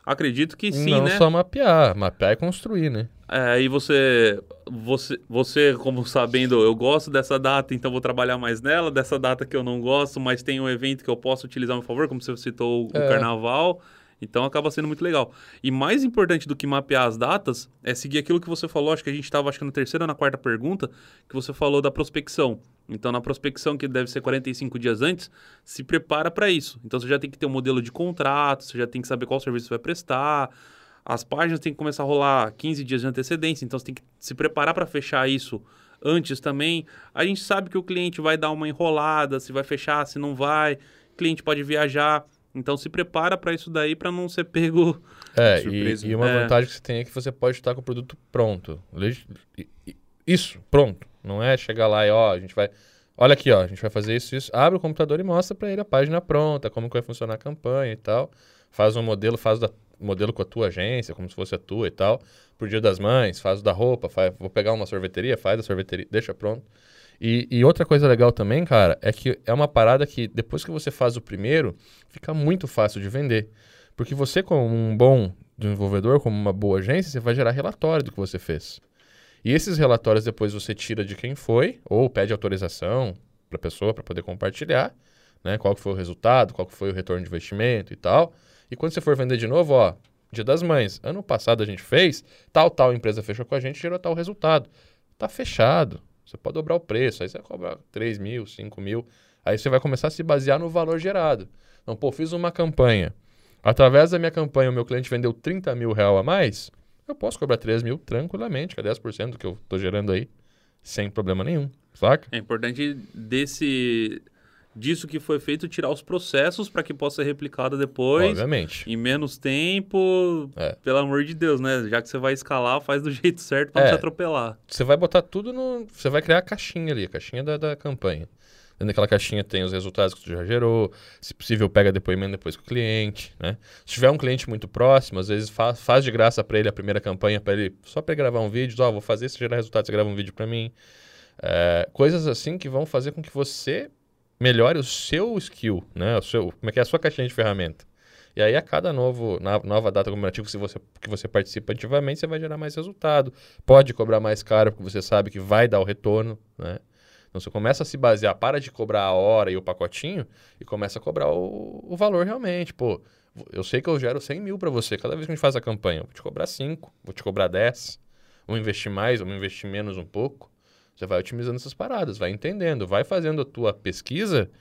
Acredito que sim, não né? só mapear. Mapear é construir, né? É, e você, você, você, como sabendo, eu gosto dessa data, então vou trabalhar mais nela. Dessa data que eu não gosto, mas tem um evento que eu posso utilizar a meu favor, como você citou o É. carnaval. Então acaba sendo muito legal. E mais importante do que mapear as datas é seguir aquilo que você falou. Acho que a gente estava acho que na terceira ou na quarta pergunta, que você falou da prospecção. Então, na prospecção, que deve ser 45 dias antes, se prepara para isso. Então, você já tem que ter um modelo de contrato, você já tem que saber qual serviço você vai prestar. As páginas têm que começar a rolar 15 dias de antecedência, então você tem que se preparar para fechar isso antes também. A gente sabe que o cliente vai dar uma enrolada, se vai fechar, se não vai. O cliente pode viajar. Então se prepara para isso daí para não ser pego. É, e, e uma É. vantagem que você tem é que você pode estar com o produto pronto. Isso, pronto. Não é chegar lá e, ó, a gente vai. Olha aqui, ó, a gente vai fazer isso, isso. Abre o computador e mostra para ele a página pronta, como que vai funcionar a campanha e tal. Faz um modelo, faz da, modelo com a tua agência, como se fosse a tua e tal. Pro dia das mães, faz o da roupa, faz, vou pegar uma sorveteria, faz a sorveteria, deixa pronto. E, e outra coisa legal também, cara, é que é uma parada que depois que você faz o primeiro, fica muito fácil de vender. Porque você, como um bom desenvolvedor, como uma boa agência, você vai gerar relatório do que você fez. E esses relatórios depois você tira de quem foi, ou pede autorização para a pessoa para poder compartilhar, né? Qual que foi o resultado, qual que foi o retorno de investimento e tal. E quando você for vender de novo, ó, Dia das Mães, ano passado a gente fez, tal, tal empresa fechou com a gente, gerou tal resultado. Tá fechado. Você pode dobrar o preço, aí você vai cobrar 3 mil, 5 mil. Aí você vai começar a se basear no valor gerado. Então, pô, fiz uma campanha. Através da minha campanha, o meu cliente vendeu 30 mil real a mais. Eu posso cobrar 3 mil tranquilamente, que é 10% do que eu tô gerando aí, sem problema nenhum, saca? É importante desse disso que foi feito tirar os processos para que possa ser replicado depois Obviamente. em menos tempo. É. Pelo amor de Deus, né? Já que você vai escalar, faz do jeito certo para É. não se atropelar. Você vai botar tudo no. Você vai criar a caixinha ali, a caixinha da, da campanha. Dentro daquela caixinha tem os resultados que tu já gerou. Se possível, pega depoimento depois com o cliente, né? Se tiver um cliente muito próximo, às vezes faz, faz de graça para ele a primeira campanha, para ele só para gravar um vídeo, ó, vou fazer, se gerar resultado, você grava um vídeo para mim. É, coisas assim que vão fazer com que você melhore o seu skill, né? O seu, como é que é a sua caixinha de ferramenta. E aí, a cada novo, na- nova data comemorativa que você, que você participa ativamente, você vai gerar mais resultado. Pode cobrar mais caro, porque você sabe que vai dar o retorno, né? Então, você começa a se basear, para de cobrar a hora e o pacotinho e começa a cobrar o, o valor realmente. Pô, eu sei que eu gero 100 mil para você cada vez que a gente faz a campanha. Vou te cobrar 5, vou te cobrar 10. Vou investir mais, vou investir menos um pouco. Você vai otimizando essas paradas, vai entendendo, vai fazendo a tua pesquisa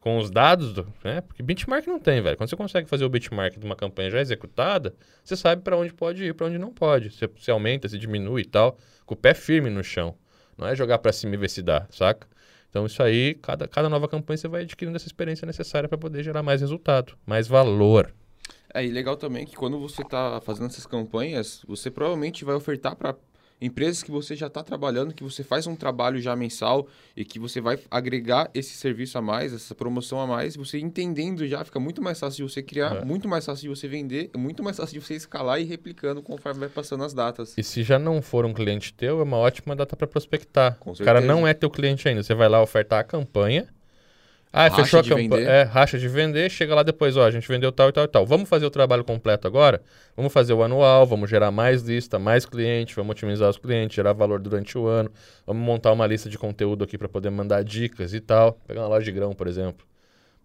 com os dados, do, né? Porque benchmark não tem, velho. Quando você consegue fazer o benchmark de uma campanha já executada, você sabe para onde pode ir, para onde não pode. Você, você aumenta, se diminui e tal, com o pé firme no chão. Não é jogar para cima e ver se dá, saca? Então isso aí, cada, cada nova campanha você vai adquirindo essa experiência necessária para poder gerar mais resultado, mais valor. É, e legal também que quando você está fazendo essas campanhas, você provavelmente vai ofertar para empresas que você já está trabalhando, que você faz um trabalho já mensal e que você vai agregar esse serviço a mais, essa promoção a mais, você entendendo já, fica muito mais fácil de você criar, É. muito mais fácil de você vender, muito mais fácil de você escalar e replicando conforme vai passando as datas. E se já não for um cliente teu, é uma ótima data para prospectar. O cara não é teu cliente ainda. Você vai lá ofertar a campanha. Ah, Racha fechou a campanha. É, racha de vender, chega lá depois, ó, a gente vendeu tal e tal e tal. Vamos fazer o trabalho completo agora? Vamos fazer o anual, vamos gerar mais lista, mais cliente, vamos otimizar os clientes, gerar valor durante o ano. Vamos montar uma lista de conteúdo aqui para poder mandar dicas e tal. Pegar uma loja de grão, por exemplo.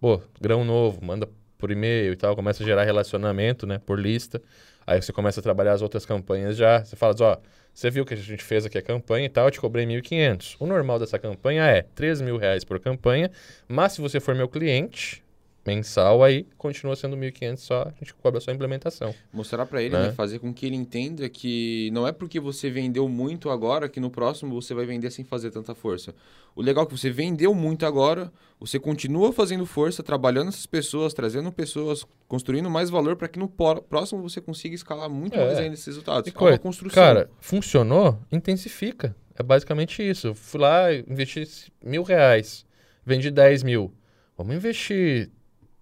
Pô, grão novo, manda por e-mail e tal, começa a gerar relacionamento, né, por lista. Aí você começa a trabalhar as outras campanhas já. Você fala, ó, você viu que a gente fez aqui a campanha e tal, eu te cobrei 1.500. O normal dessa campanha é 3 mil reais por campanha, mas se você for meu cliente mensal, aí continua sendo 1.500 só, a gente cobra só a implementação. Mostrar para ele, Né? né? Fazer com que ele entenda que não é porque você vendeu muito agora que no próximo você vai vender sem fazer tanta força. O legal é que você vendeu muito agora, você continua fazendo força, trabalhando essas pessoas, trazendo pessoas, construindo mais valor para que no próximo você consiga escalar muito É. mais ainda esses resultados. E é uma construção. Cara, funcionou, intensifica. É basicamente isso. Eu fui lá, investi mil reais, vendi 10 mil. Vamos investir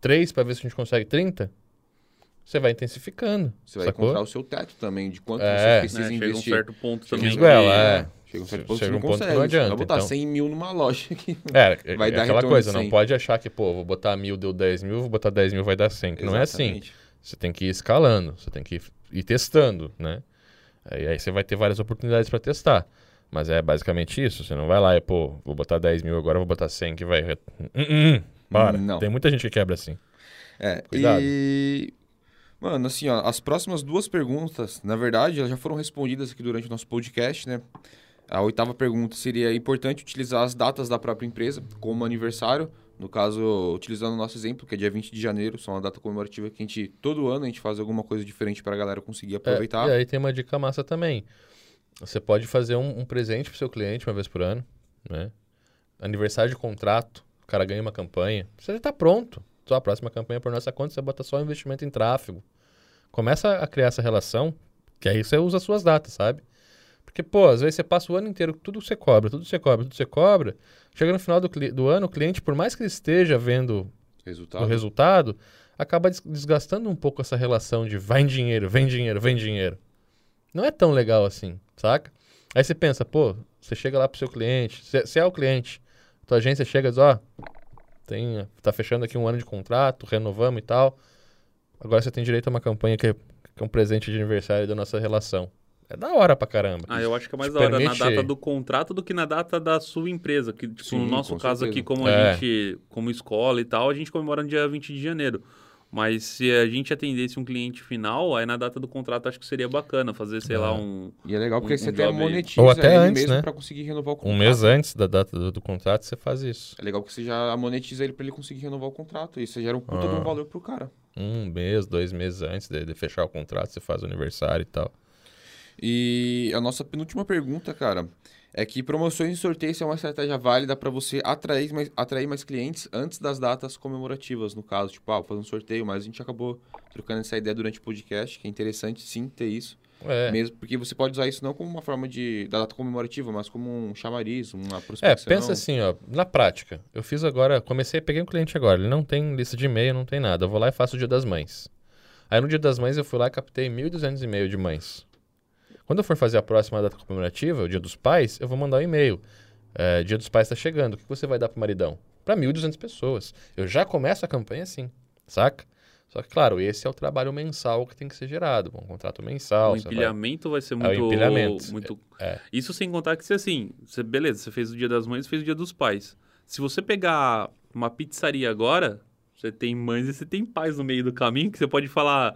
3 para ver se a gente consegue 30? Você vai intensificando. você vai sacou? encontrar o seu teto também, de quanto É. você Né, precisa chega um investir. certo ponto Chega também. um que- Ela, é. Chega um certo ponto que Chega você um não ponto que consegue. não adianta, Vai botar então. 100 mil numa loja que É, é, Vai é dar aquela coisa, não 100. pode achar que, pô, vou botar mil, deu 10 mil, vou botar 10 mil, vai dar 100. que Não é assim. Exatamente. Você tem que ir escalando, você tem que ir- testando, né? Aí, aí você vai ter várias oportunidades para testar. Mas é basicamente isso. Você não vai lá e, pô, vou botar 10 mil agora, vou botar 100 que vai... Hum, hum. Para. Não. Tem muita gente que quebra assim. É, Cuidado. e... Mano, assim, ó, as próximas duas perguntas, na verdade, elas já foram respondidas aqui durante o nosso podcast, né? A oitava pergunta seria é importante utilizar as datas da própria empresa, como aniversário. No caso, utilizando o nosso exemplo, que é dia 20 de janeiro, só uma data comemorativa que a gente, todo ano, a gente faz alguma coisa diferente para a galera conseguir aproveitar. É, e aí tem uma dica massa também. Você pode fazer um, um presente pro seu cliente uma vez por ano, né? Aniversário de contrato, o cara ganha uma campanha. Você já tá pronto. Só a próxima campanha por nossa conta, você bota só investimento em tráfego. Começa a criar essa relação, que aí você usa as suas datas, sabe? Porque, pô, às vezes você passa o ano inteiro, tudo você cobra, tudo você cobra, tudo você cobra. Chega no final do, do ano, o cliente, por mais que ele esteja vendo Resultado. o resultado, acaba des- desgastando um pouco essa relação de vai em dinheiro, vem dinheiro, vem dinheiro. Não é tão legal assim, saca? Aí você pensa, pô, você chega lá pro seu cliente, você é o cliente, tua agência chega e diz, ó, tem, tá fechando aqui um ano de contrato, renovamos e tal. Agora você tem direito a uma campanha que é, que é um presente de aniversário da nossa relação. É da hora pra caramba. Ah, eu acho que é mais Te da hora permite- na data do contrato do que na data da sua empresa. Que, tipo, Sim, no nosso caso certeza. aqui, como É. a gente, como escola e tal, a gente comemora no dia 20 de janeiro. Mas se a gente atendesse um cliente final, aí na data do contrato acho que seria bacana fazer, sei lá, É. um. E é legal porque Um- você um até monetiza Ou até ele antes, mesmo né? para conseguir renovar o contrato. Um mês antes da data do, do contrato, você faz isso. É legal que você já monetiza ele para ele conseguir renovar o contrato. E você gera um puta de Ah. um valor pro cara. Um mês, dois meses antes de, de fechar o contrato, você faz o aniversário e tal. E a nossa penúltima pergunta, cara, é que promoções e sorteios é uma estratégia válida para você atrair mais, atrair mais clientes antes das datas comemorativas, no caso, tipo, ah, vou fazer um sorteio, mas a gente acabou trocando essa ideia durante o podcast, que é interessante sim ter isso, É. mesmo porque você pode usar isso não como uma forma de da data comemorativa, mas como um chamariz, uma É, prospecção. pensa assim, ó, na prática. Eu fiz agora, comecei, peguei um cliente agora, ele não tem lista de e-mail, não tem nada. Eu vou lá e faço o Dia das Mães. Aí no Dia das Mães eu fui lá e captei 1.200 e-mail de mães. Quando eu for fazer a próxima data comemorativa, o Dia dos Pais, eu vou mandar um e-mail. É, dia dos Pais está chegando, o que você vai dar pro maridão? Para 1.200 pessoas. Eu já começo a campanha assim, saca? Só que, claro, esse é o trabalho mensal que tem que ser gerado, um contrato mensal. o você vai- empilhamento vai ser É, o muito. empilhamento. muito... É. Isso sem contar que, se assim, você, beleza, você fez o dia das mães, fez o dia dos pais. Se você pegar uma pizzaria agora, você tem mães e você tem pais no meio do caminho, que você pode falar.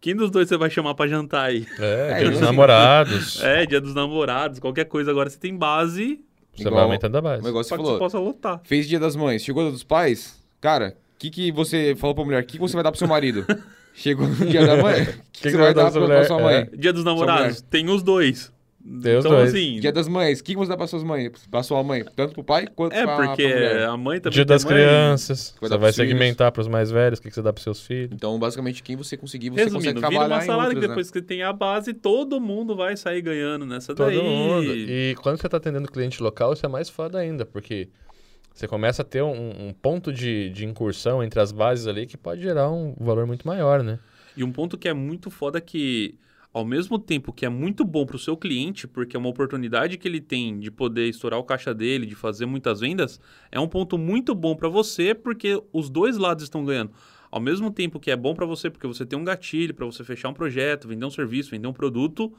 Quem dos dois você vai chamar pra jantar aí? É, É, dia dos namorados. É, dia dos namorados, qualquer coisa. Agora você tem base, Você Igual- vai aumentando a base. O negócio para que você possa lotar. fez dia das mães, chegou dia dos pais, cara, o que, que você falou pra mulher? O que, que você vai dar pro seu marido? Chegou no dia da mãe, o que, que que você vai dar pra pra, mulher? pra sua mãe? É. Dia dos namorados, tem os dois. Tem os então, dois. assim. Dia das mães, o que você dá pra suas mães? Pra sua mãe? Tanto pro pai quanto É, pra, porque pra mulher. a mãe também. Dia tem das mãe. crianças. Você vai pros filhos. segmentar para os mais velhos, o que que você dá para seus filhos. Então, basicamente, quem você conseguir, você consegue Resumindo, vira trabalhar uma em salada que outras, né? depois que tem a base, todo mundo vai sair ganhando nessa Todo daí. mundo. E quando você está atendendo cliente local, isso é mais foda ainda, porque você começa a ter um, um ponto de, de incursão entre as bases ali que pode gerar um valor muito maior, né? E um ponto que é muito foda é que, ao mesmo tempo que é muito bom para o seu cliente, porque é uma oportunidade que ele tem de poder estourar o caixa dele, de fazer muitas vendas, é um ponto muito bom para você, porque os dois lados estão ganhando. Ao mesmo tempo que é bom para você, porque você tem um gatilho para você fechar um projeto, vender um serviço, vender um produto,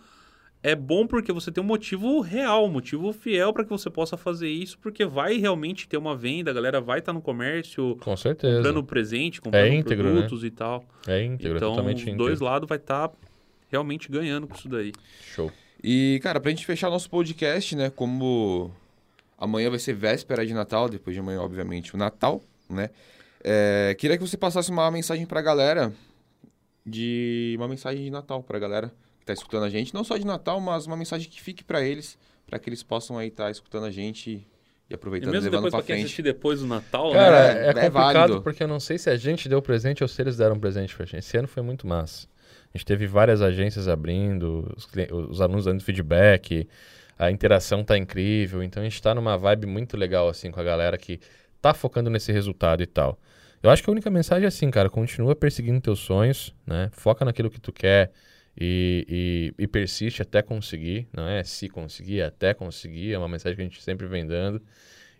é bom porque você tem um motivo real, um motivo fiel para que você possa fazer isso, porque vai realmente ter uma venda, a galera vai estar no comércio, Com certeza. comprando presente, comprando íntegro, né? produtos e tal. É íntegro, então, totalmente os íntegro. dois lados vai estar realmente ganhando com isso daí. Show. E, cara, pra gente fechar nosso podcast, né? Como amanhã vai ser véspera de Natal, depois de amanhã, obviamente, o Natal, né? É, queria que você passasse uma mensagem pra galera de uma mensagem de Natal pra galera que tá escutando a gente, não só de Natal, mas uma mensagem que fique pra eles, pra que eles possam aí estar escutando a gente e aproveitando e mesmo levando depois pra pra quem frente. assistir depois do Natal, Cara, né? é, é complicado válido. porque eu não sei se a gente deu presente ou se eles deram presente pra gente. Esse ano foi muito massa. A gente teve várias agências abrindo, os, os alunos dando feedback, a interação tá incrível. Então a gente tá numa vibe muito legal assim com a galera que tá focando nesse resultado e tal. Eu acho que a única mensagem é assim, cara, continua perseguindo teus sonhos, né? Foca naquilo que tu quer e, e, e persiste até conseguir, não é se conseguir, até conseguir, é uma mensagem que a gente sempre vem dando.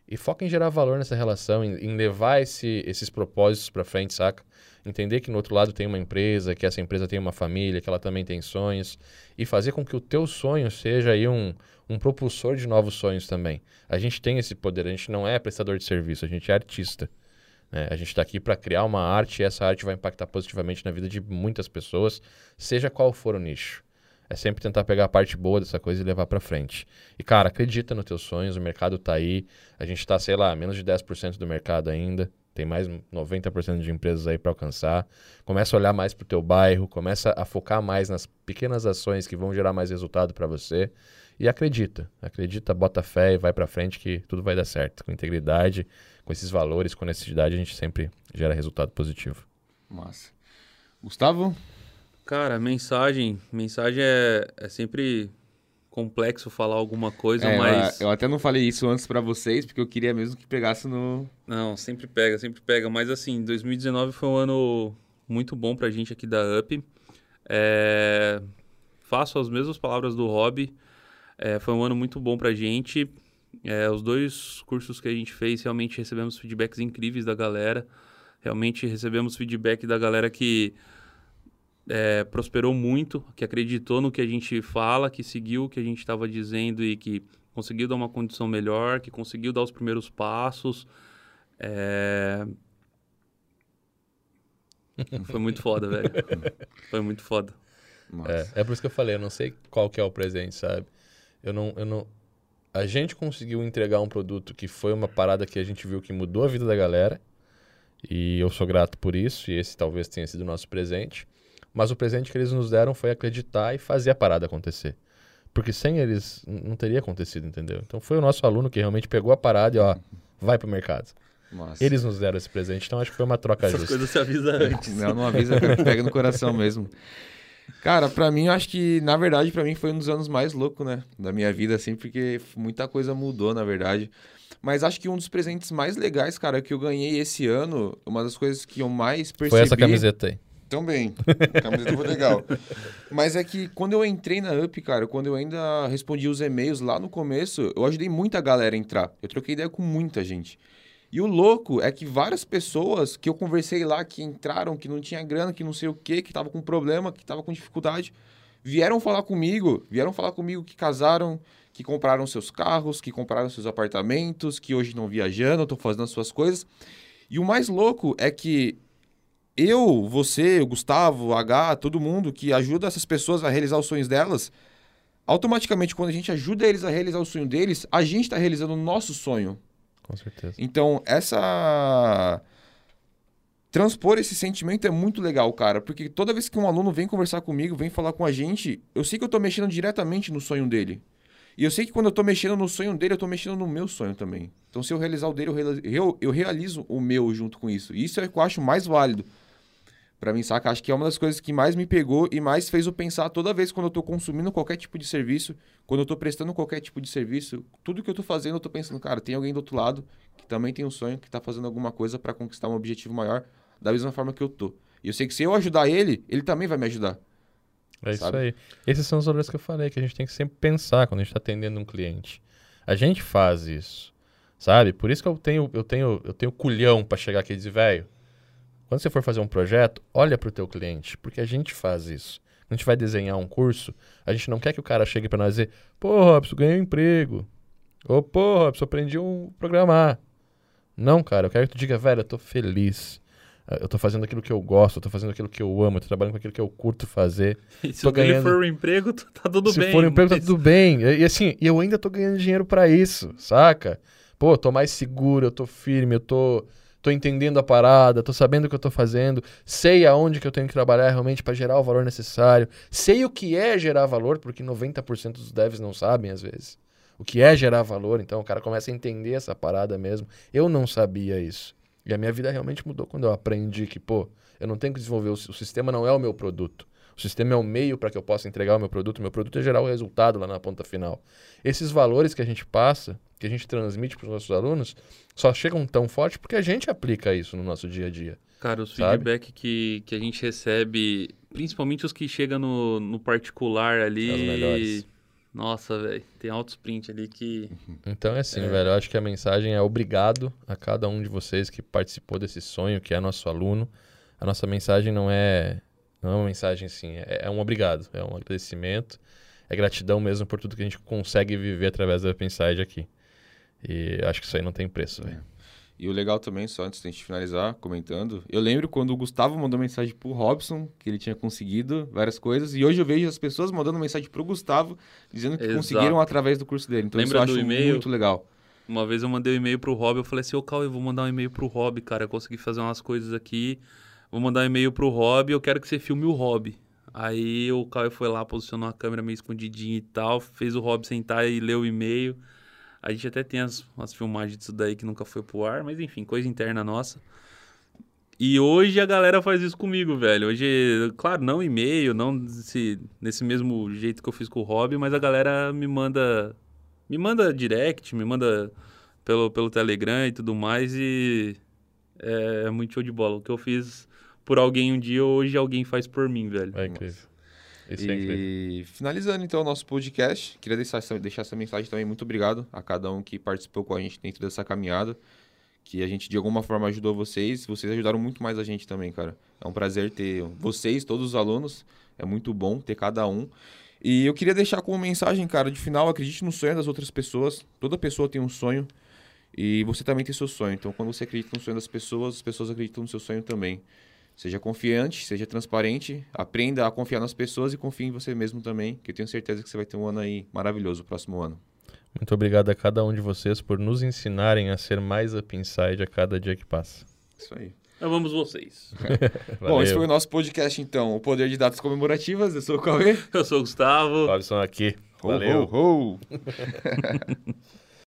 E foca em gerar valor nessa relação, em, em levar esse- esses propósitos pra frente, saca? Entender que no outro lado tem uma empresa, que essa empresa tem uma família, que ela também tem sonhos. E fazer com que o teu sonho seja aí um, um propulsor de novos sonhos também. A gente tem esse poder, a gente não é prestador de serviço, a gente é artista. né? A gente está aqui para criar uma arte e essa arte vai impactar positivamente na vida de muitas pessoas, seja qual for o nicho. É sempre tentar pegar a parte boa dessa coisa e levar para frente. E, cara, acredita nos teus sonhos, o mercado tá aí. A gente tá, sei lá, menos de 10% do mercado ainda. Tem mais 90% de empresas aí para alcançar. Começa a olhar mais pro teu bairro, começa a focar mais nas pequenas ações que vão gerar mais resultado para você. E acredita, acredita, bota fé e vai para frente que tudo vai dar certo. Com integridade, com esses valores, com honestidade, a gente sempre gera resultado positivo. Massa. Gustavo? Cara, mensagem, mensagem é, é sempre complexo falar alguma coisa, É, mas eu, eu até não falei isso antes pra vocês, porque eu queria mesmo que pegasse no. não, sempre pega, sempre pega. Mas assim, 2019 foi um ano muito bom pra gente aqui da Up. É, faço as mesmas palavras do Hobby. É, foi um ano muito bom pra gente. É, os dois cursos que a gente fez, realmente recebemos feedbacks incríveis da galera. Realmente recebemos feedback da galera que é, prosperou muito, que acreditou no que a gente fala, que seguiu o que a gente estava dizendo e que conseguiu dar uma condição melhor, que conseguiu dar os primeiros passos. É... Foi muito foda, velho. Foi muito foda. É, é por isso que eu falei, eu não sei qual que é o presente, sabe? Eu não, eu não... A gente conseguiu entregar um produto que foi uma parada que a gente viu que mudou a vida da galera. E eu sou grato por isso, e esse talvez tenha sido o nosso presente. Mas o presente que eles nos deram foi acreditar e fazer a parada acontecer. Porque sem eles não teria acontecido, entendeu? Então foi o nosso aluno que realmente pegou a parada e ó, vai pro mercado. Massa. Eles nos deram esse presente, então acho que foi uma troca Essas justa. coisas se avisa antes. Não, não avisa, pega no coração mesmo. Cara, pra mim, eu acho que, na verdade, pra mim foi um dos anos mais loucos, né? Da minha vida, assim, porque muita coisa mudou, na verdade. Mas acho que um dos presentes mais legais, cara, que eu ganhei esse ano, uma das coisas que eu mais percebi... Foi essa camiseta aí. Também. Camiseta foi legal. Mas é que quando eu entrei na UP, cara, quando eu ainda respondi os e-mails lá no começo, eu ajudei muita galera a entrar. Eu troquei ideia com muita gente. E o louco é que várias pessoas que eu conversei lá, que entraram, que não tinha grana, que não sei o quê, que tava com problema, que tava com dificuldade, vieram falar comigo, vieram falar comigo que casaram, que compraram seus carros, que compraram seus apartamentos, que hoje estão viajando, estão fazendo as suas coisas. E o mais louco é que eu, você, o Gustavo, o H, todo mundo que ajuda essas pessoas a realizar os sonhos delas, automaticamente, quando a gente ajuda eles a realizar o sonho deles, a gente está realizando o nosso sonho. Com certeza. Então, essa. Transpor esse sentimento é muito legal, cara, porque toda vez que um aluno vem conversar comigo, vem falar com a gente, eu sei que eu tô mexendo diretamente no sonho dele. E eu sei que quando eu tô mexendo no sonho dele, eu tô mexendo no meu sonho também. Então, se eu realizar o dele, eu realizo, eu, eu realizo o meu junto com isso. E isso é o que eu acho mais válido. Pra mim, saca? Acho que é uma das coisas que mais me pegou e mais fez eu pensar toda vez quando eu tô consumindo qualquer tipo de serviço, quando eu tô prestando qualquer tipo de serviço, tudo que eu tô fazendo, eu tô pensando, cara, tem alguém do outro lado que também tem um sonho, que tá fazendo alguma coisa pra conquistar um objetivo maior, da mesma forma que eu tô. E eu sei que se eu ajudar ele, ele também vai me ajudar. É isso Sabe? aí. Esses são os valores que eu falei, que a gente tem que sempre pensar quando a gente está atendendo um cliente. A gente faz isso, sabe? Por isso que eu tenho, eu tenho, eu tenho culhão para chegar aqui e dizer, velho, quando você for fazer um projeto, olha para o teu cliente, porque a gente faz isso. A gente vai desenhar um curso, a gente não quer que o cara chegue para nós dizer, pô, Robson, ganhei um emprego. Ô, pô, Robson, aprendi a um programar. Não, cara, eu quero que tu diga, velho, eu tô feliz. Eu tô fazendo aquilo que eu gosto, eu tô fazendo aquilo que eu amo, eu tô trabalhando com aquilo que eu curto fazer. E se Tô ganhando- for um emprego, tá tudo Se bem. for um emprego, tá mas- tudo bem. E, e assim, e eu ainda tô ganhando dinheiro pra isso, saca? Pô, eu tô mais seguro, eu tô firme, eu tô, tô entendendo a parada, tô sabendo o que eu tô fazendo, sei aonde que eu tenho que trabalhar realmente pra gerar o valor necessário, sei o que é gerar valor, porque 90% dos devs não sabem às vezes. O que é gerar valor, então o cara começa a entender essa parada mesmo. Eu não sabia isso. E a minha vida realmente mudou quando eu aprendi que, pô, eu não tenho que desenvolver, o, o sistema não é o meu produto. O sistema é o meio para que eu possa entregar o meu produto. O meu produto é gerar o resultado lá na ponta final. Esses valores que a gente passa, que a gente transmite para os nossos alunos, só chegam tão forte porque a gente aplica isso no nosso dia a dia. Cara, os Sabe? feedback que, que a gente recebe, principalmente os que chegam no, no particular ali. Os melhores. Nossa, velho, tem altos print ali que. Então é assim, velho. Eu acho que a mensagem é obrigado a cada um de vocês que participou desse sonho, que é nosso aluno. A nossa mensagem não é, não é uma mensagem assim, é, é um obrigado, é um agradecimento, é gratidão mesmo por tudo que a gente consegue viver através da Penside aqui. E acho que isso aí não tem preço, velho. E o legal também, só antes da gente finalizar, comentando, eu lembro quando o Gustavo mandou mensagem pro Robson, que ele tinha conseguido várias coisas, e hoje eu vejo as pessoas mandando mensagem pro Gustavo, dizendo que Exato. conseguiram através do curso dele. Então Lembra isso eu acho e-mail? muito legal. Uma vez eu mandei um e-mail pro Rob, eu falei assim, ô Cauê, eu vou mandar um e-mail pro Rob, cara, eu consegui fazer umas coisas aqui, vou mandar um e-mail pro Rob, eu quero que você filme o Rob. Aí o Cauê foi lá, posicionou a câmera meio escondidinha e tal, fez o Rob sentar e ler o e-mail. A gente até tem as, as filmagens disso daí que nunca foi pro ar, mas enfim, coisa interna nossa. E hoje a galera faz isso comigo, velho. Hoje, claro, não e-mail, não desse, nesse mesmo jeito que eu fiz com o Rob, mas a galera me manda me manda direct, me manda pelo, pelo Telegram e tudo mais e é, é muito show de bola. O que eu fiz por alguém um dia, hoje alguém faz por mim, velho. É incrível. Isso é. E finalizando então o nosso podcast, queria deixar essa, deixar essa mensagem também. Muito obrigado a cada um que participou com a gente dentro dessa caminhada. Que a gente de alguma forma ajudou vocês. Vocês ajudaram muito mais a gente também, cara. É um prazer ter vocês, todos os alunos. É muito bom ter cada um. E eu queria deixar como mensagem, cara, de final, acredite no sonho das outras pessoas. Toda pessoa tem um sonho. E você também tem seu sonho. Então, quando você acredita no sonho das pessoas, as pessoas acreditam no seu sonho também. Seja confiante, seja transparente, aprenda a confiar nas pessoas e confie em você mesmo também, que eu tenho certeza que você vai ter um ano aí maravilhoso, o próximo ano. Muito obrigado a cada um de vocês por nos ensinarem a ser mais up inside a cada dia que passa. Isso aí. Amamos vocês. Bom, esse foi o nosso podcast, então. O Poder de Datas Comemorativas. Eu sou o Cauê. Eu sou o Gustavo. Robson aqui. Ho, Valeu. ho, ho.